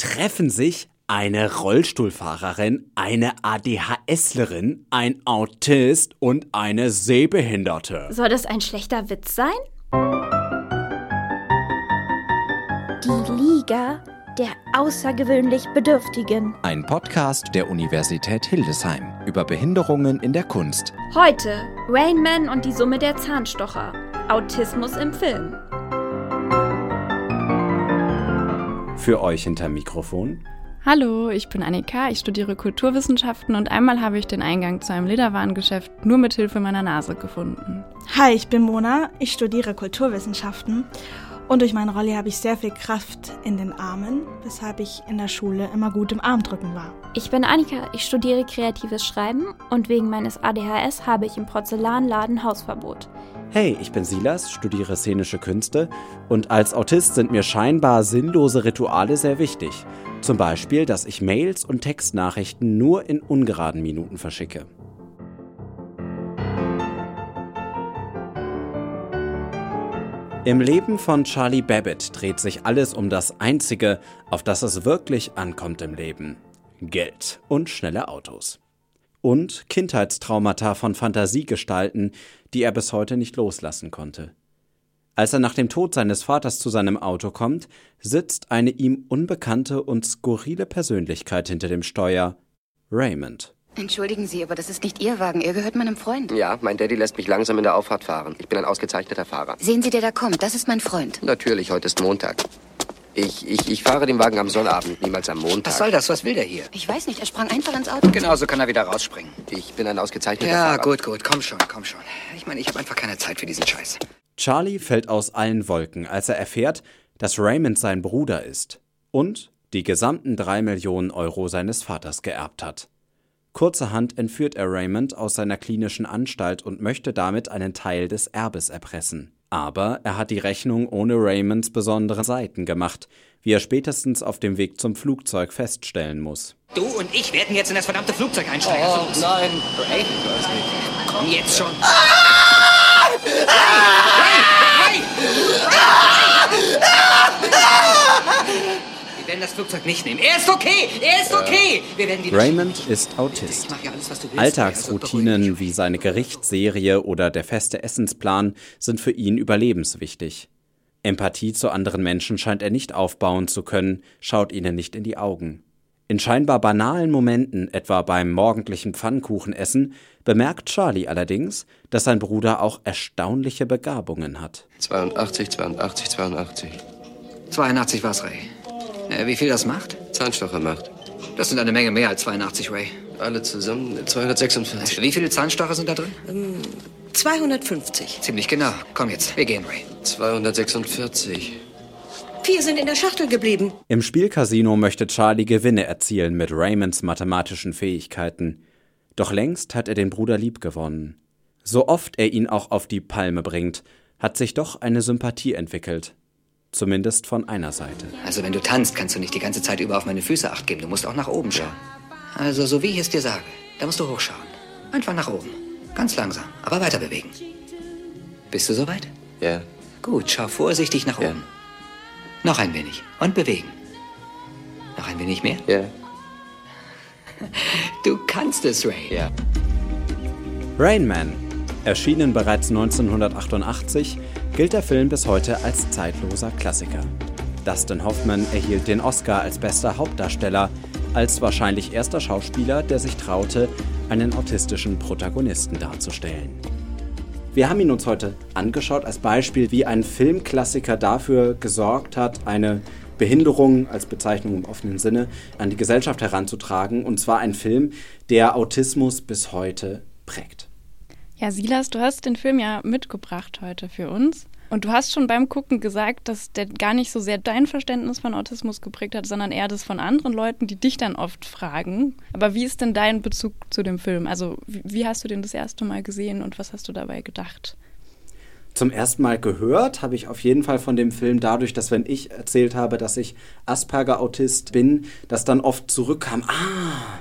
treffen sich eine Rollstuhlfahrerin, eine ADHSlerin, ein Autist und eine Sehbehinderte. Soll das ein schlechter Witz sein? Die Liga der außergewöhnlich Bedürftigen. Ein Podcast der Universität Hildesheim über Behinderungen in der Kunst. Heute Rain Man und die Summe der Zahnstocher. Autismus im Film. Für euch hinter Mikrofon. Hallo, ich bin Annika, ich studiere Kulturwissenschaften und einmal habe ich den Eingang zu einem Lederwarengeschäft nur mit Hilfe meiner Nase gefunden. Hi, ich bin Mona, ich studiere Kulturwissenschaften und durch meine Rolle habe ich sehr viel Kraft in den Armen, weshalb ich in der Schule immer gut im Armdrücken war. Ich bin Annika, ich studiere kreatives Schreiben und wegen meines ADHS habe ich im Porzellanladen Hausverbot. Hey, ich bin Silas, studiere szenische Künste und als Autist sind mir scheinbar sinnlose Rituale sehr wichtig. Zum Beispiel, dass ich Mails und Textnachrichten nur in ungeraden Minuten verschicke. Im Leben von Charlie Babbitt dreht sich alles um das Einzige, auf das es wirklich ankommt im Leben. Geld und schnelle Autos. Und Kindheitstraumata von Fantasiegestalten, die er bis heute nicht loslassen konnte. Als er nach dem Tod seines Vaters zu seinem Auto kommt, sitzt eine ihm unbekannte und skurrile Persönlichkeit hinter dem Steuer, Raymond. Entschuldigen Sie, aber das ist nicht Ihr Wagen. Er gehört meinem Freund. Ja, mein Daddy lässt mich langsam in der Auffahrt fahren. Ich bin ein ausgezeichneter Fahrer. Sehen Sie, der da kommt. Das ist mein Freund. Natürlich, heute ist Montag. Ich, ich, ich fahre den Wagen am Sonnabend, niemals am Montag. Was soll das? Was will der hier? Ich weiß nicht, er sprang einfach ins Auto. Genau, so kann er wieder rausspringen. Ich bin ein ausgezeichneter Ja, Fahrer. gut, gut. Komm schon, komm schon. Ich meine, ich habe einfach keine Zeit für diesen Scheiß. Charlie fällt aus allen Wolken, als er erfährt, dass Raymond sein Bruder ist und die gesamten drei Millionen Euro seines Vaters geerbt hat. Kurzerhand entführt er Raymond aus seiner klinischen Anstalt und möchte damit einen Teil des Erbes erpressen. Aber er hat die Rechnung ohne Raymonds besondere Seiten gemacht, wie er spätestens auf dem Weg zum Flugzeug feststellen muss. Du und ich werden jetzt in das verdammte Flugzeug einsteigen. Oh, Also, nein. Ray, komm jetzt schon. Ray! Ray! Wir werden das Flugzeug nicht nehmen. Er ist okay! Er ist okay! Wir werden die Raymond ist Autist. Ja alles, was du willst. Alltagsroutinen wie seine Gerichtsserie oder der feste Essensplan sind für ihn überlebenswichtig. Empathie zu anderen Menschen scheint er nicht aufbauen zu können, schaut ihnen nicht in die Augen. In scheinbar banalen Momenten, etwa beim morgendlichen Pfannkuchenessen, bemerkt Charlie allerdings, dass sein Bruder auch erstaunliche Begabungen hat. 82, 82, 82. 82 war's, Ray. Äh, wie viel das macht? Zahnstocher macht. Das sind eine Menge mehr als 82, Ray. Alle zusammen 246. Wie viele Zahnstocher sind da drin? 250. Ziemlich genau. Komm jetzt, wir gehen, Ray. 246. Vier sind in der Schachtel geblieben. Im Spielcasino möchte Charlie Gewinne erzielen mit Raymonds mathematischen Fähigkeiten. Doch längst hat er den Bruder liebgewonnen. So oft er ihn auch auf die Palme bringt, hat sich doch eine Sympathie entwickelt. Zumindest von einer Seite. Also, wenn du tanzt, kannst du nicht die ganze Zeit über auf meine Füße acht geben. Du musst auch nach oben schauen. Also, so wie ich es dir sage, da musst du hochschauen. Einfach nach oben. Ganz langsam, aber weiter bewegen. Bist du soweit? Ja. Gut, schau vorsichtig nach Ja. oben. Noch ein wenig. Und bewegen. Noch ein wenig mehr? Ja. Du kannst es, Ray. Ja. Rain Man. Erschienen bereits 1988, gilt der Film bis heute als zeitloser Klassiker. Dustin Hoffman erhielt den Oscar als bester Hauptdarsteller, als wahrscheinlich erster Schauspieler, der sich traute, einen autistischen Protagonisten darzustellen. Wir haben ihn uns heute angeschaut als Beispiel, wie ein Filmklassiker dafür gesorgt hat, eine Behinderung als Bezeichnung im offenen Sinne an die Gesellschaft heranzutragen. Und zwar ein Film, der Autismus bis heute prägt. Ja, Silas, du hast den Film ja mitgebracht heute für uns. Und du hast schon beim Gucken gesagt, dass der gar nicht so sehr dein Verständnis von Autismus geprägt hat, sondern eher das von anderen Leuten, die dich dann oft fragen. Aber wie ist denn dein Bezug zu dem Film? Also wie, hast du den das erste Mal gesehen und was hast du dabei gedacht? Zum ersten Mal gehört habe ich auf jeden Fall von dem Film dadurch, dass wenn ich erzählt habe, dass ich Asperger-Autist bin, dass dann oft zurückkam, ah,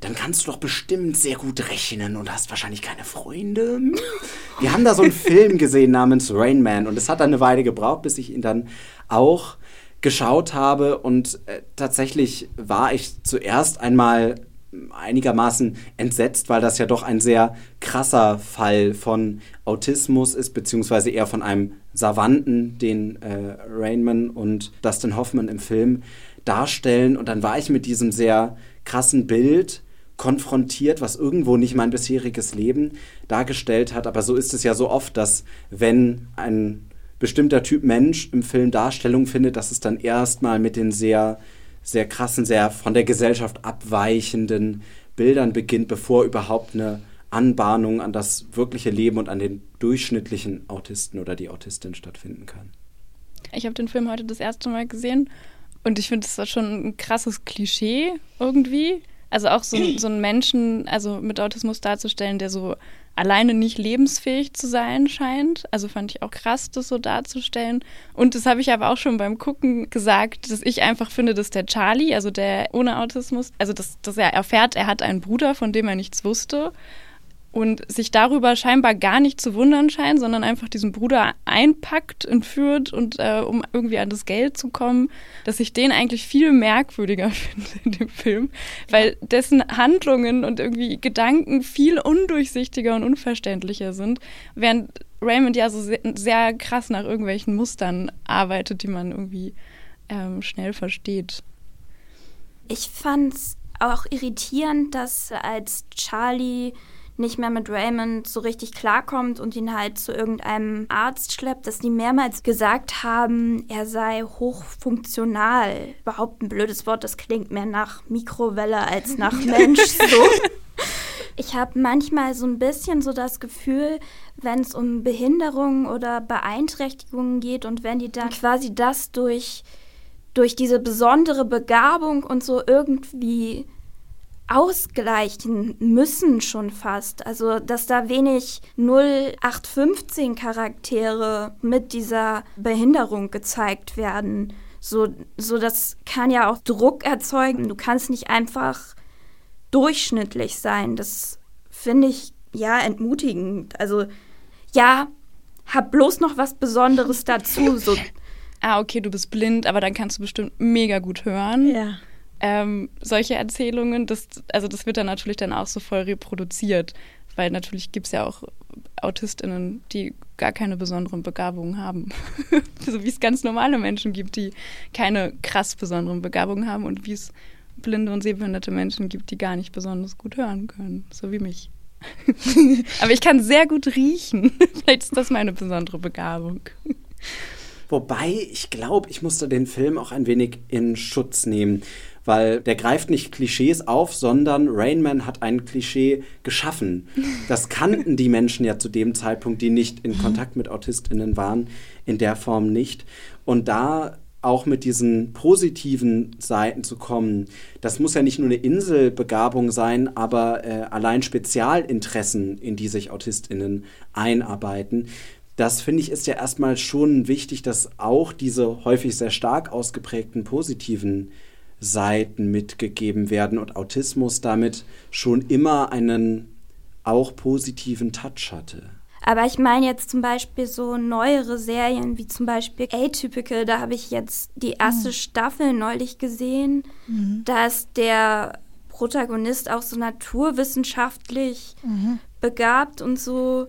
dann kannst du doch bestimmt sehr gut rechnen und hast wahrscheinlich keine Freunde. Wir haben da so einen Film gesehen namens Rain Man und es hat dann eine Weile gebraucht, bis ich ihn dann auch geschaut habe und äh, tatsächlich war ich zuerst einmal einigermaßen entsetzt, weil das ja doch ein sehr krasser Fall von Autismus ist, beziehungsweise eher von einem Savanten, den äh, Rainman und Dustin Hoffman im Film darstellen. Und dann war ich mit diesem sehr krassen Bild konfrontiert, was irgendwo nicht mein bisheriges Leben dargestellt hat. Aber so ist es ja so oft, dass wenn ein bestimmter Typ Mensch im Film Darstellung findet, dass es dann erstmal mit den sehr sehr krassen, sehr von der Gesellschaft abweichenden Bildern beginnt, bevor überhaupt eine Anbahnung an das wirkliche Leben und an den durchschnittlichen Autisten oder die Autistin stattfinden kann. Ich habe den Film heute das erste Mal gesehen und ich finde, es war schon ein krasses Klischee irgendwie. Also auch so, so einen Menschen, also mit Autismus darzustellen, der so alleine nicht lebensfähig zu sein scheint. Also fand ich auch krass, das so darzustellen. Und das habe ich aber auch schon beim Gucken gesagt, dass ich einfach finde, dass der Charlie, also der ohne Autismus, also dass, dass er erfährt, er hat einen Bruder, von dem er nichts wusste und sich darüber scheinbar gar nicht zu wundern scheint, sondern einfach diesen Bruder einpackt, entführt und äh, um irgendwie an das Geld zu kommen, dass ich den eigentlich viel merkwürdiger finde in dem Film, weil dessen Handlungen und irgendwie Gedanken viel undurchsichtiger und unverständlicher sind, während Raymond ja so sehr, sehr krass nach irgendwelchen Mustern arbeitet, die man irgendwie ähm, schnell versteht. Ich fand es auch irritierend, dass als Charlie nicht mehr mit Raymond so richtig klarkommt und ihn halt zu irgendeinem Arzt schleppt, dass die mehrmals gesagt haben, er sei hochfunktional. Überhaupt ein blödes Wort, das klingt mehr nach Mikrowelle als nach Mensch so. Ich habe manchmal so ein bisschen so das Gefühl, wenn es um Behinderungen oder Beeinträchtigungen geht und wenn die dann quasi das durch, durch diese besondere Begabung und so irgendwie ausgleichen müssen schon fast. Also, dass da wenig 0815 Charaktere mit dieser Behinderung gezeigt werden. So, so, das kann ja auch Druck erzeugen. Du kannst nicht einfach durchschnittlich sein. Das finde ich ja entmutigend. Also, ja, hab bloß noch was Besonderes dazu. So. ah, okay, du bist blind, aber dann kannst du bestimmt mega gut hören. Ja ähm, solche Erzählungen, das, also das wird dann natürlich dann auch so voll reproduziert, weil natürlich gibt es ja auch AutistInnen, die gar keine besonderen Begabungen haben. so wie es ganz normale Menschen gibt, die keine krass besonderen Begabungen haben und wie es blinde und sehbehinderte Menschen gibt, die gar nicht besonders gut hören können, so wie mich. Aber ich kann sehr gut riechen. Vielleicht ist das meine besondere Begabung. Wobei, ich glaube, ich musste den Film auch ein wenig in Schutz nehmen weil der greift nicht Klischees auf, sondern Rainman hat ein Klischee geschaffen. Das kannten die Menschen ja zu dem Zeitpunkt, die nicht in Kontakt mit AutistInnen waren, in der Form nicht. Und da auch mit diesen positiven Seiten zu kommen. Das muss ja nicht nur eine Inselbegabung sein, aber äh, allein Spezialinteressen, in die sich AutistInnen einarbeiten. Das finde ich ist ja erstmal schon wichtig, dass auch diese häufig sehr stark ausgeprägten positiven Seiten mitgegeben werden und Autismus damit schon immer einen auch positiven Touch hatte. Aber ich meine jetzt zum Beispiel so neuere Serien wie zum Beispiel Atypical, da habe ich jetzt die erste mhm. Staffel neulich gesehen. Mhm. Da ist der Protagonist auch so naturwissenschaftlich mhm. begabt und so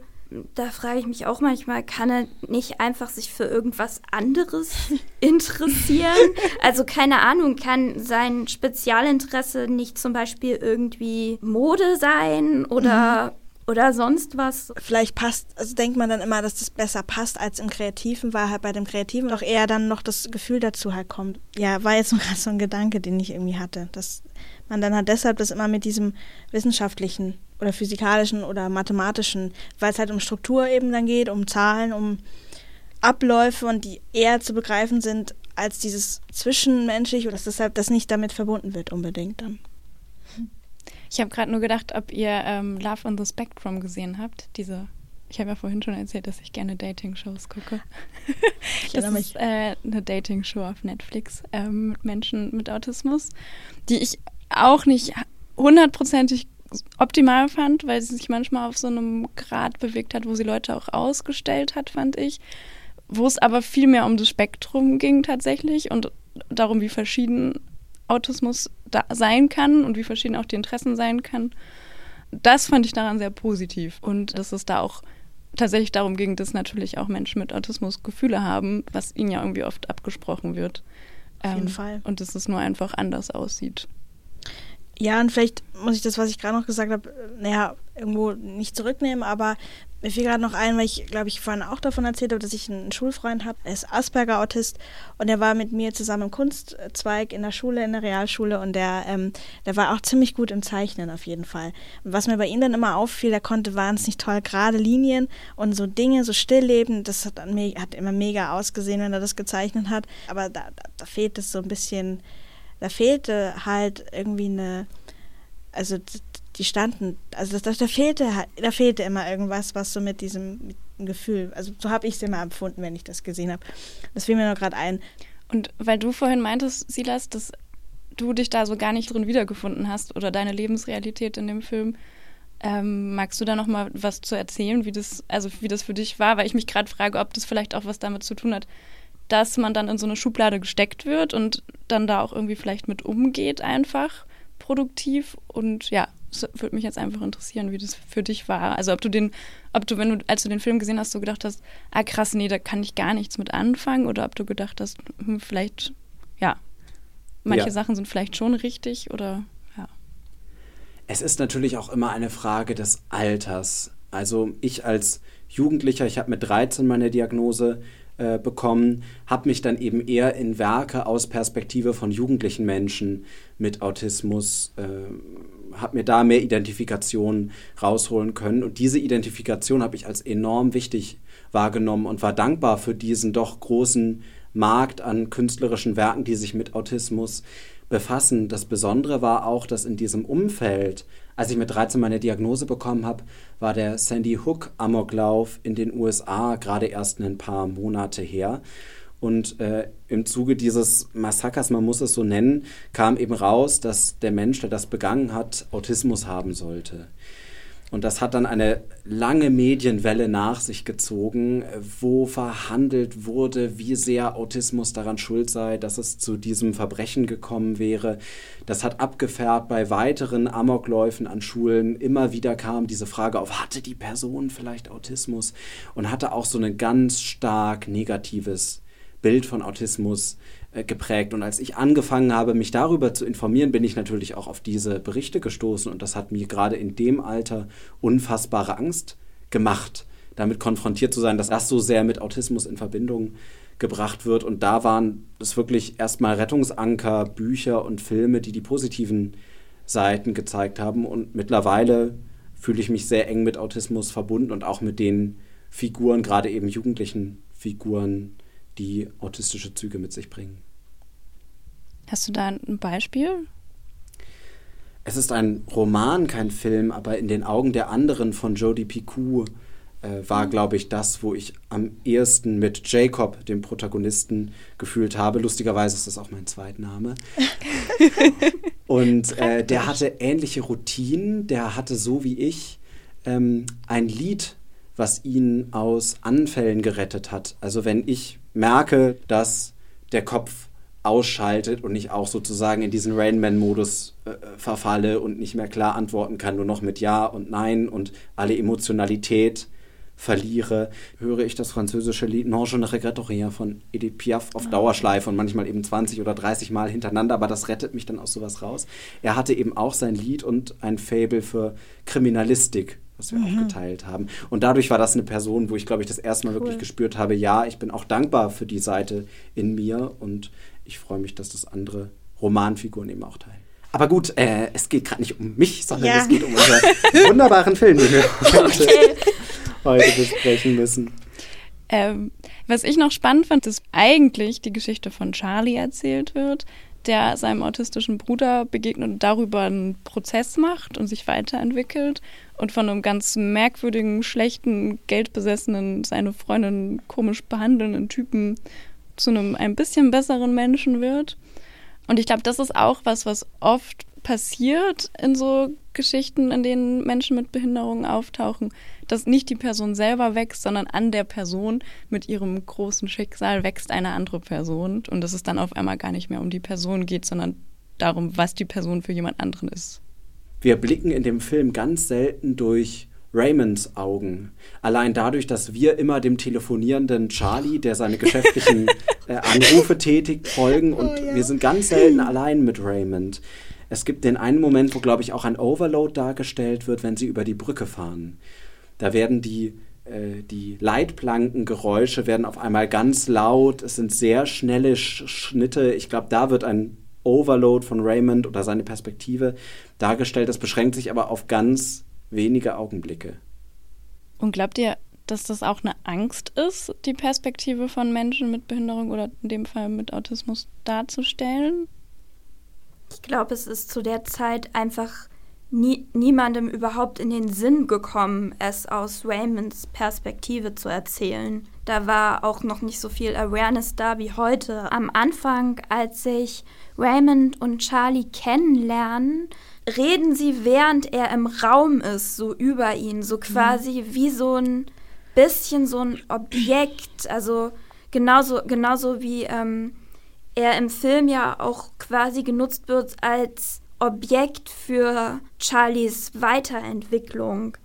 da frage ich mich auch manchmal, kann er nicht einfach sich für irgendwas anderes interessieren? Also keine Ahnung, kann sein Spezialinteresse nicht zum Beispiel irgendwie Mode sein oder, mhm. Oder sonst was? Vielleicht passt, also denkt man dann immer, dass das besser passt als im Kreativen, weil halt bei dem Kreativen doch eher dann noch das Gefühl dazu halt kommt. Ja, war jetzt gerade so ein Gedanke, den ich irgendwie hatte, dass man dann halt deshalb das immer mit diesem wissenschaftlichen oder physikalischen oder mathematischen, weil es halt um Struktur eben dann geht, um Zahlen, um Abläufe und die eher zu begreifen sind als dieses Zwischenmenschliche oder dass deshalb das nicht damit verbunden wird unbedingt dann. Ich habe gerade nur gedacht, ob ihr ähm, Love on the Spectrum gesehen habt, diese ich habe ja vorhin schon erzählt, dass ich gerne Dating-Shows gucke. Ich das mich. ist äh, eine Dating-Show auf Netflix ähm, mit Menschen mit Autismus, die ich auch nicht hundertprozentig optimal fand, weil sie sich manchmal auf so einem Grad bewegt hat, wo sie Leute auch ausgestellt hat, fand ich. Wo es aber viel mehr um das Spektrum ging tatsächlich und darum, wie verschieden Autismus da sein kann und wie verschieden auch die Interessen sein kann. Das fand ich daran sehr positiv und dass es da auch tatsächlich darum ging, dass natürlich auch Menschen mit Autismus Gefühle haben, was ihnen ja irgendwie oft abgesprochen wird. Auf jeden Ähm, Fall. Und dass es nur einfach anders aussieht. Ja, und vielleicht muss ich das, was ich gerade noch gesagt habe, naja, irgendwo nicht zurücknehmen, aber mir fiel gerade noch ein, weil ich, glaube ich, vorhin auch davon erzählt habe, dass ich einen Schulfreund habe. Er ist Asperger-Autist und er war mit mir zusammen im Kunstzweig in der Schule, in der Realschule und der, ähm, der war auch ziemlich gut im Zeichnen auf jeden Fall. Und was mir bei ihm dann immer auffiel, er konnte wahnsinnig toll gerade Linien und so Dinge, so stillleben, das hat, hat immer mega ausgesehen, wenn er das gezeichnet hat. Aber da, da fehlt es so ein bisschen, da fehlte halt irgendwie eine, also die standen, also das, da fehlte da fehlte immer irgendwas, was so mit diesem mit dem Gefühl, also so habe ich es immer empfunden, wenn ich das gesehen habe. Das fiel mir nur gerade ein. Und weil du vorhin meintest, Silas, dass du dich da so gar nicht drin wiedergefunden hast oder deine Lebensrealität in dem Film, ähm, magst du da noch mal was zu erzählen, wie das, also wie das für dich war? Weil ich mich gerade frage, ob das vielleicht auch was damit zu tun hat, dass man dann in so eine Schublade gesteckt wird und dann da auch irgendwie vielleicht mit umgeht einfach produktiv und ja, es würde mich jetzt einfach interessieren, wie das für dich war. Also ob du den, ob du, wenn du, als du den Film gesehen hast, so gedacht hast, ah krass, nee, da kann ich gar nichts mit anfangen oder ob du gedacht hast, hm, vielleicht, ja, manche Ja. Sachen sind vielleicht schon richtig oder ja. Es ist natürlich auch immer eine Frage des Alters. Also ich als Jugendlicher, ich habe mit 13 meine Diagnose äh, bekommen, habe mich dann eben eher in Werke aus Perspektive von jugendlichen Menschen mit Autismus, äh, habe mir da mehr Identifikation rausholen können. Und diese Identifikation habe ich als enorm wichtig wahrgenommen und war dankbar für diesen doch großen Markt an künstlerischen Werken, die sich mit Autismus befassen. Das Besondere war auch, dass in diesem Umfeld, als ich mit 13 meine Diagnose bekommen habe, war der Sandy Hook Amoklauf in den USA gerade erst ein paar Monate her. Und äh, im Zuge dieses Massakers, man muss es so nennen, kam eben raus, dass der Mensch, der das begangen hat, Autismus haben sollte. Und das hat dann eine lange Medienwelle nach sich gezogen, wo verhandelt wurde, wie sehr Autismus daran schuld sei, dass es zu diesem Verbrechen gekommen wäre. Das hat abgefärbt bei weiteren Amokläufen an Schulen. Immer wieder kam diese Frage auf, hatte die Person vielleicht Autismus? Und hatte auch so ein ganz stark negatives Bild von Autismus geprägt. Und als ich angefangen habe, mich darüber zu informieren, bin ich natürlich auch auf diese Berichte gestoßen. Und das hat mir gerade in dem Alter unfassbare Angst gemacht, damit konfrontiert zu sein, dass das so sehr mit Autismus in Verbindung gebracht wird. Und da waren es wirklich erstmal Rettungsanker, Bücher und Filme, die die positiven Seiten gezeigt haben. Und mittlerweile fühle ich mich sehr eng mit Autismus verbunden und auch mit den Figuren, gerade eben jugendlichen Figuren, die autistische Züge mit sich bringen. Hast du da ein Beispiel? Es ist ein Roman, kein Film, aber in den Augen der anderen von Jodie Picou äh, war, glaube ich, das, wo ich am ehesten mit Jacob, dem Protagonisten, gefühlt habe. Lustigerweise ist das auch mein Zweitname. Und äh, der hatte ähnliche Routinen. Der hatte so wie ich ähm, ein Lied, was ihn aus Anfällen gerettet hat. Also wenn ich merke, dass der Kopf ausschaltet und ich auch sozusagen in diesen Rainman-Modus äh, verfalle und nicht mehr klar antworten kann, nur noch mit Ja und Nein und alle Emotionalität verliere, höre ich das französische Lied Non, je ne regrette rien von Edith Piaf auf Dauerschleife und manchmal eben 20 oder 30 Mal hintereinander, aber das rettet mich dann aus sowas raus. Er hatte eben auch sein Lied und ein Fable für Kriminalistik, was wir auch geteilt haben. Und dadurch war das eine Person, wo ich, glaube ich, das erste Mal wirklich gespürt habe, ja, ich bin auch dankbar für die Seite in mir und ich freue mich, dass das andere Romanfiguren eben auch teilen. Aber gut, äh, es geht gerade nicht um mich, sondern Ja. es geht um unseren wunderbaren Film, den wir heute, heute besprechen müssen. Ähm, was ich noch spannend fand, ist eigentlich die Geschichte von Charlie erzählt wird, der seinem autistischen Bruder begegnet und darüber einen Prozess macht und sich weiterentwickelt und von einem ganz merkwürdigen, schlechten, geldbesessenen, seine Freundin komisch behandelnden Typen zu einem ein bisschen besseren Menschen wird. Und ich glaube, das ist auch was, was oft passiert in so Geschichten, in denen Menschen mit Behinderungen auftauchen, dass nicht die Person selber wächst, sondern an der Person mit ihrem großen Schicksal wächst eine andere Person und dass es dann auf einmal gar nicht mehr um die Person geht, sondern darum, was die Person für jemand anderen ist. Wir blicken in dem Film ganz selten durch Raymonds Augen. Allein dadurch, dass wir immer dem telefonierenden Charlie, der seine geschäftlichen äh, Anrufe tätigt, folgen und oh, ja. wir sind ganz selten allein mit Raymond. Es gibt den einen Moment, wo, glaube ich, auch ein Overload dargestellt wird, wenn sie über die Brücke fahren. Da werden die, äh, die Leitplankengeräusche werden auf einmal ganz laut. Es sind sehr schnelle Sch Schnitte. Ich glaube, da wird ein Overload von Raymond oder seine Perspektive dargestellt. Das beschränkt sich aber auf ganz wenige Augenblicke. Und glaubt ihr, dass das auch eine Angst ist, die Perspektive von Menschen mit Behinderung oder in dem Fall mit Autismus darzustellen? Ich glaube, es ist zu der Zeit einfach nie, niemandem überhaupt in den Sinn gekommen, es aus Raymonds Perspektive zu erzählen. Da war auch noch nicht so viel Awareness da wie heute. Am Anfang, als sich Raymond und Charlie kennenlernen, reden sie, während er im Raum ist, so über ihn, so quasi mhm. wie so ein bisschen so ein Objekt, also genauso, genauso wie ähm, er im Film ja auch quasi genutzt wird als Objekt für Charlies Weiterentwicklung.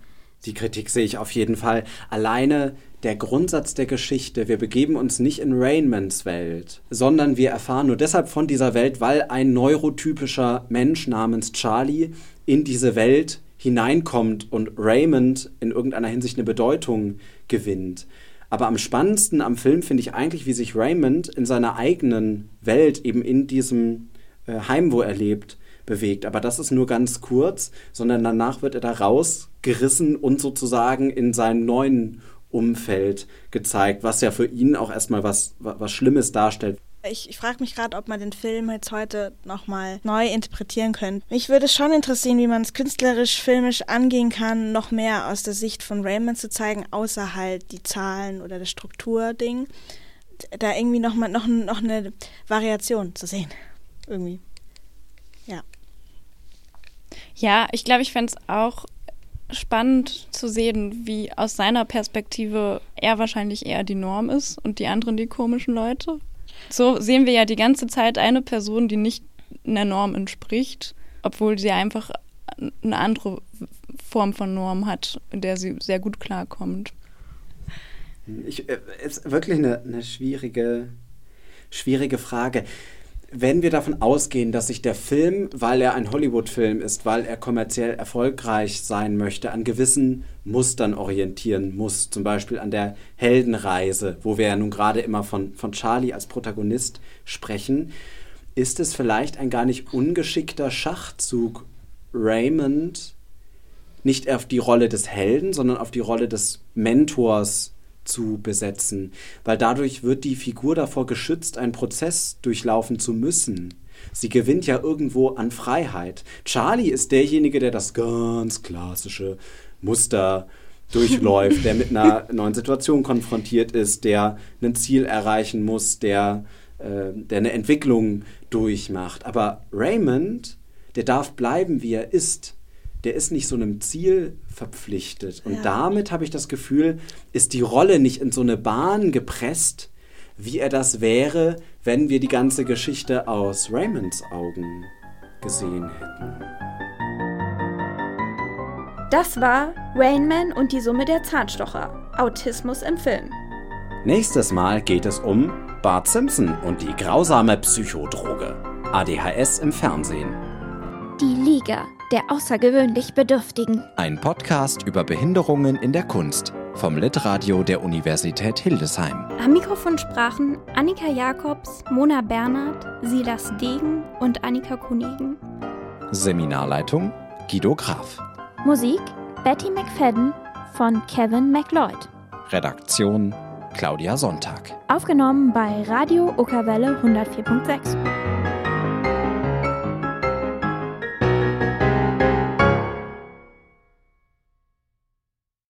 Die Kritik sehe ich auf jeden Fall. Alleine der Grundsatz der Geschichte, wir begeben uns nicht in Rainmans Welt, sondern wir erfahren nur deshalb von dieser Welt, weil ein neurotypischer Mensch namens Charlie in diese Welt hineinkommt und Raymond in irgendeiner Hinsicht eine Bedeutung gewinnt. Aber am spannendsten am Film finde ich eigentlich, wie sich Raymond in seiner eigenen Welt, eben in diesem äh, Heim, wo er lebt, bewegt. Aber das ist nur ganz kurz, sondern danach wird er da rausgerissen und sozusagen in seinen neuen Umfeld gezeigt, was ja für ihn auch erstmal was, was Schlimmes darstellt. Ich, ich frage mich gerade, ob man den Film jetzt heute nochmal neu interpretieren könnte. Mich würde schon interessieren, wie man es künstlerisch, filmisch angehen kann, noch mehr aus der Sicht von Raymond zu zeigen, außer halt die Zahlen oder das Strukturding. Da irgendwie noch mal noch, noch eine Variation zu sehen. Irgendwie. Ja. Ja, ich glaube, ich fände es auch spannend zu sehen, wie aus seiner Perspektive er wahrscheinlich eher die Norm ist und die anderen die komischen Leute. So sehen wir ja die ganze Zeit eine Person, die nicht einer Norm entspricht, obwohl sie einfach eine andere Form von Norm hat, in der sie sehr gut klarkommt. Ich, äh, ist wirklich eine, eine schwierige, schwierige Frage wenn wir davon ausgehen, dass sich der Film, weil er ein Hollywood-Film ist, weil er kommerziell erfolgreich sein möchte, an gewissen Mustern orientieren muss, zum Beispiel an der Heldenreise, wo wir ja nun gerade immer von, von Charlie als Protagonist sprechen, ist es vielleicht ein gar nicht ungeschickter Schachzug, Raymond nicht auf die Rolle des Helden, sondern auf die Rolle des Mentors zu besetzen, weil dadurch wird die Figur davor geschützt, einen Prozess durchlaufen zu müssen. Sie gewinnt ja irgendwo an Freiheit. Charlie ist derjenige, der das ganz klassische Muster durchläuft, der mit einer neuen Situation konfrontiert ist, der ein Ziel erreichen muss, der, äh, der eine Entwicklung durchmacht. Aber Raymond, der darf bleiben, wie er ist der ist nicht so einem Ziel verpflichtet. Und ja. damit habe ich das Gefühl, ist die Rolle nicht in so eine Bahn gepresst, wie er das wäre, wenn wir die ganze Geschichte aus Raymonds Augen gesehen hätten. Das war Rainman und die Summe der Zahnstocher. Autismus im Film. Nächstes Mal geht es um Bart Simpson und die grausame Psychodroge. ADHS im Fernsehen. Die Liga der außergewöhnlich Bedürftigen. Ein Podcast über Behinderungen in der Kunst vom Litradio der Universität Hildesheim. Am Mikrofon sprachen Annika Jakobs, Mona Bernhard, Silas Degen und Annika Kunigen. Seminarleitung Guido Graf. Musik Betty McFadden von Kevin McLeod. Redaktion Claudia Sonntag. Aufgenommen bei Radio Okerwelle 104.6.